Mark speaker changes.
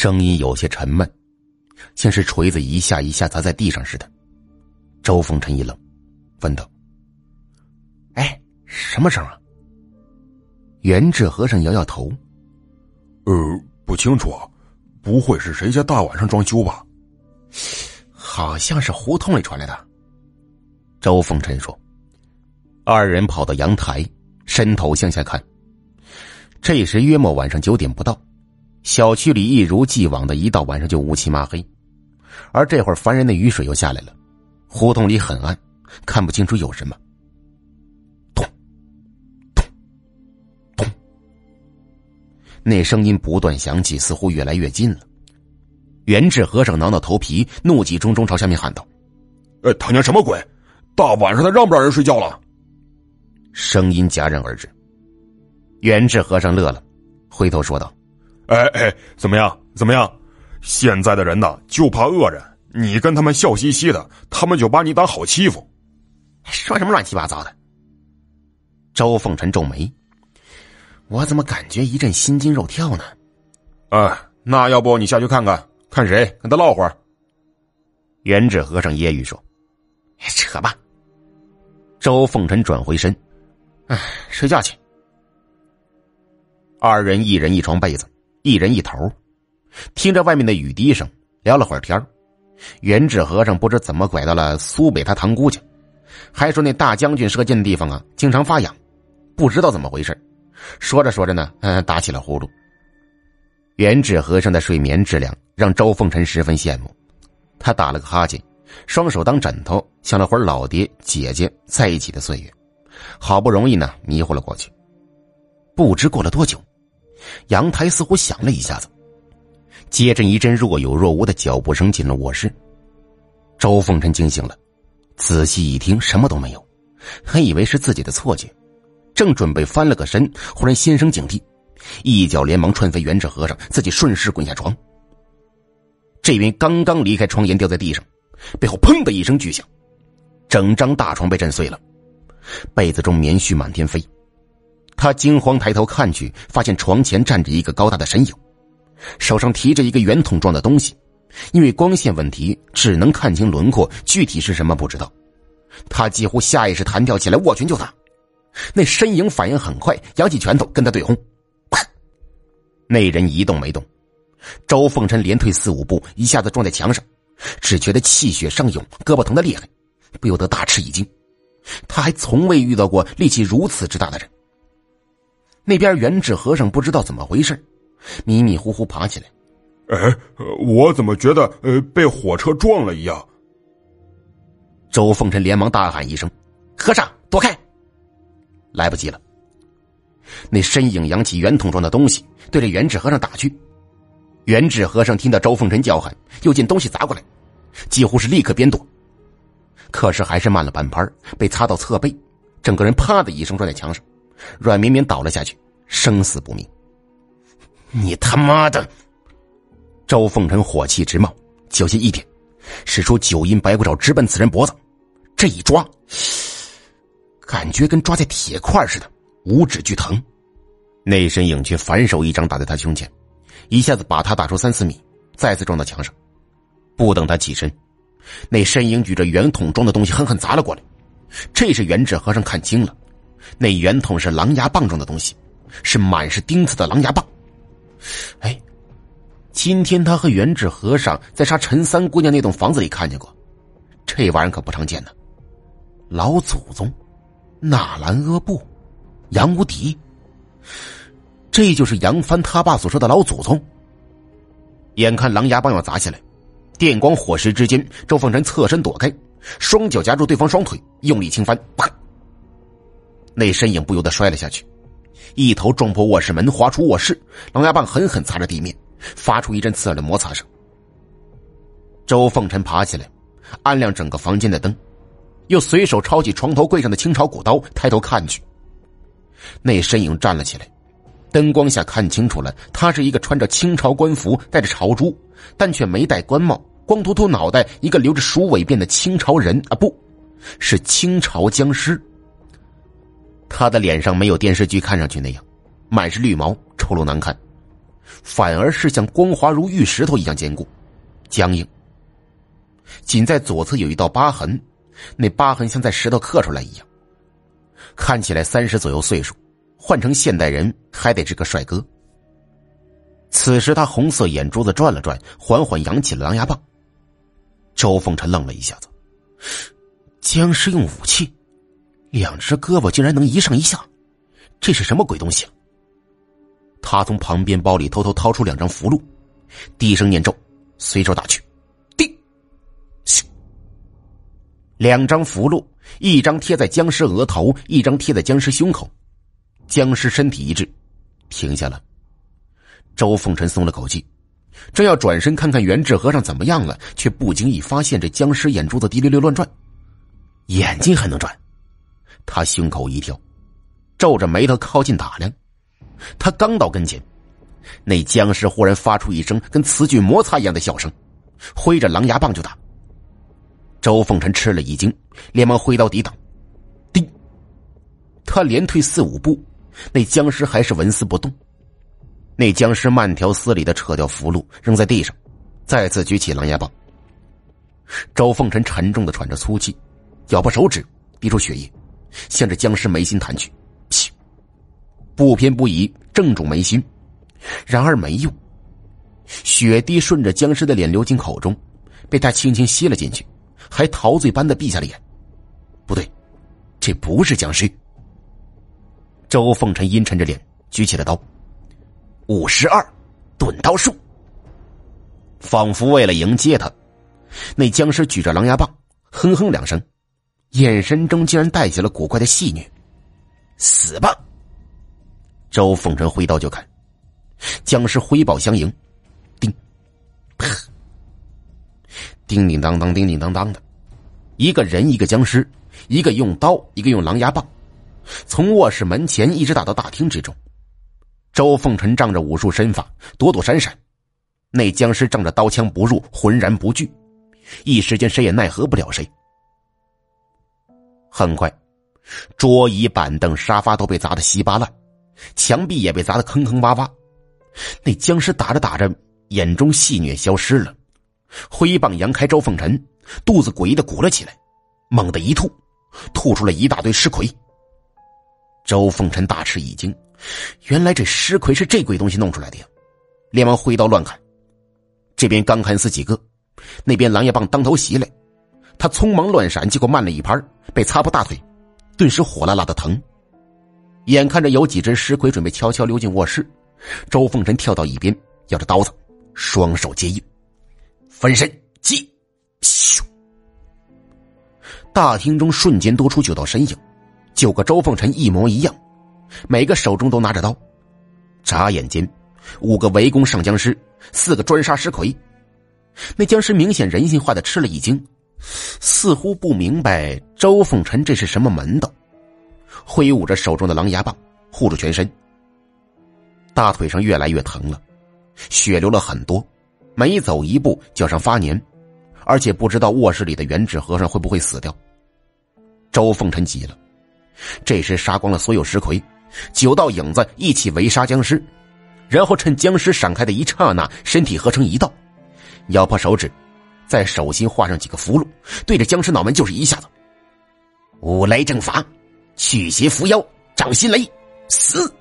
Speaker 1: 声音有些沉闷，像是锤子一下一下砸在地上似的。周风尘一愣，问道：“哎，什么声啊？”元志和尚摇摇头：“
Speaker 2: 呃，不清楚，不会是谁家大晚上装修吧？
Speaker 1: 好像是胡同里传来的。”周风尘说。二人跑到阳台，伸头向下看。这时约莫晚上九点不到，小区里一如既往的一到晚上就乌漆麻黑，而这会儿烦人的雨水又下来了，胡同里很暗，看不清楚有什么。咚，咚，咚，那声音不断响起，似乎越来越近了。元志和尚挠挠头皮，怒气冲冲朝下面喊道：“
Speaker 2: 呃，他娘什么鬼？大晚上的让不让人睡觉了？”
Speaker 1: 声音戛然而止。元智和尚乐了，回头说道：“
Speaker 2: 哎哎，怎么样？怎么样？现在的人呐，就怕恶人。你跟他们笑嘻嘻的，他们就把你当好欺负。
Speaker 1: 说什么乱七八糟的？”周凤臣皱眉：“我怎么感觉一阵心惊肉跳呢？”
Speaker 2: 啊，那要不你下去看看，看谁跟他唠会儿？
Speaker 1: 元智和尚揶揄说：“扯吧。”周凤臣转回身。哎，睡觉去。二人一人一床被子，一人一头，听着外面的雨滴声，聊了会儿天元智和尚不知怎么拐到了苏北他堂姑家，还说那大将军射箭的地方啊，经常发痒，不知道怎么回事。说着说着呢，嗯，打起了呼噜。元智和尚的睡眠质量让周凤臣十分羡慕，他打了个哈欠，双手当枕头，想了会儿老爹姐姐在一起的岁月。好不容易呢，迷糊了过去。不知过了多久，阳台似乎响了一下子，接着一阵若有若无的脚步声进了卧室。周凤臣惊醒了，仔细一听，什么都没有，还以为是自己的错觉，正准备翻了个身，忽然心生警惕，一脚连忙踹飞元智和尚，自己顺势滚下床。这边刚刚离开床沿，掉在地上，背后砰的一声巨响，整张大床被震碎了。被子中棉絮满天飞，他惊慌抬头看去，发现床前站着一个高大的身影，手上提着一个圆筒状的东西，因为光线问题，只能看清轮廓，具体是什么不知道。他几乎下意识弹跳起来，握拳就打。那身影反应很快，扬起拳头跟他对轰。那人一动没动，周凤臣连退四五步，一下子撞在墙上，只觉得气血上涌，胳膊疼得厉害，不由得大吃一惊。他还从未遇到过力气如此之大的人。那边元智和尚不知道怎么回事，迷迷糊糊爬起来。
Speaker 2: 哎，我怎么觉得呃被火车撞了一样？
Speaker 1: 周凤臣连忙大喊一声：“和尚，躲开！”来不及了。那身影扬起圆筒状的东西，对着元智和尚打去。元智和尚听到周凤臣叫喊，又见东西砸过来，几乎是立刻边躲。可是还是慢了半拍，被擦到侧背，整个人啪的一声撞在墙上，软绵绵倒了下去，生死不明。你他妈的！周凤臣火气直冒，脚下一点，使出九阴白骨爪直奔此人脖子。这一抓，感觉跟抓在铁块似的，五指巨疼。那身影却反手一掌打在他胸前，一下子把他打出三四米，再次撞到墙上。不等他起身。那身影举着圆筒状的东西狠狠砸了过来，这时元智和尚看清了，那圆筒是狼牙棒状的东西，是满是钉子的狼牙棒。哎，今天他和元智和尚在杀陈三姑娘那栋房子里看见过，这玩意儿可不常见呢。老祖宗，纳兰阿布，杨无敌，这就是杨帆他爸所说的老祖宗。眼看狼牙棒要砸下来。电光火石之间，周凤臣侧身躲开，双脚夹住对方双腿，用力轻翻，啪！那身影不由得摔了下去，一头撞破卧室门，滑出卧室，狼牙棒狠狠擦着地面，发出一阵刺耳的摩擦声。周凤臣爬起来，按亮整个房间的灯，又随手抄起床头柜上的清朝古刀，抬头看去。那身影站了起来，灯光下看清楚了，他是一个穿着清朝官服、戴着朝珠，但却没戴官帽。光秃秃脑袋，一个留着鼠尾辫的清朝人啊，不是清朝僵尸。他的脸上没有电视剧看上去那样，满是绿毛，丑陋难看。反而是像光滑如玉石头一样坚固、僵硬。仅在左侧有一道疤痕，那疤痕像在石头刻出来一样。看起来三十左右岁数，换成现代人还得是个帅哥。此时他红色眼珠子转了转，缓缓扬起了狼牙棒。周凤臣愣了一下子，僵尸用武器，两只胳膊竟然能一上一下，这是什么鬼东西？他从旁边包里偷偷掏出两张符箓，低声念咒，随手打去。两张符箓，一张贴在僵尸额头，一张贴在僵尸胸口。僵尸身体一滞，停下了。周凤臣松了口气，正要转身看看元志和尚怎么样了，却不经意发现这僵尸眼珠子滴溜溜乱转，眼睛还能转。他胸口一跳，皱着眉头靠近打量。他刚到跟前，那僵尸忽然发出一声跟瓷具摩擦一样的笑声，挥着狼牙棒就打。周凤臣吃了一惊，连忙挥刀抵挡。叮！他连退四五步，那僵尸还是纹丝不动。那僵尸慢条斯理的扯掉符箓，扔在地上，再次举起狼牙棒。周凤臣沉重的喘着粗气，咬破手指，滴出血液，向着僵尸眉心弹去。噗！不偏不倚，正中眉心。然而没用，血滴顺着僵尸的脸流进口中，被他轻轻吸了进去。还陶醉般的闭下了眼，不对，这不是僵尸。周凤臣阴沉着脸，举起了刀，五十二钝刀术。仿佛为了迎接他，那僵尸举着狼牙棒，哼哼两声，眼神中竟然带起了古怪的戏谑。死吧！周凤臣挥刀就砍，僵尸挥宝相迎，叮，啪。叮叮当当，叮叮当当的，一个人，一个僵尸，一个用刀，一个用狼牙棒，从卧室门前一直打到大厅之中。周凤臣仗着武术身法躲躲闪闪，那僵尸仗着刀枪不入浑然不惧，一时间谁也奈何不了谁。很快，桌椅板凳沙发都被砸得稀巴烂，墙壁也被砸得坑坑洼洼。那僵尸打着打着，眼中戏谑消失了。挥棒扬开周凤臣，肚子诡异的鼓了起来，猛地一吐，吐出了一大堆尸魁。周凤臣大吃一惊，原来这尸魁是这鬼东西弄出来的呀！连忙挥刀乱砍，这边刚砍死几个，那边狼牙棒当头袭来，他匆忙乱闪，结果慢了一拍，被擦破大腿，顿时火辣辣的疼。眼看着有几只尸魁准备悄悄溜进卧室，周凤臣跳到一边，咬着刀子，双手接应。分身击，咻！大厅中瞬间多出九道身影，九个周凤臣一模一样，每个手中都拿着刀。眨眼间，五个围攻上僵尸，四个专杀尸魁。那僵尸明显人性化的吃了一惊，似乎不明白周凤臣这是什么门道，挥舞着手中的狼牙棒护住全身。大腿上越来越疼了，血流了很多。每走一步，脚上发黏，而且不知道卧室里的原纸和尚会不会死掉。周凤臣急了，这时杀光了所有石魁，九道影子一起围杀僵尸，然后趁僵尸闪开的一刹那，身体合成一道，咬破手指，在手心画上几个符箓，对着僵尸脑门就是一下子。五雷正法，去邪伏妖，掌心雷，死。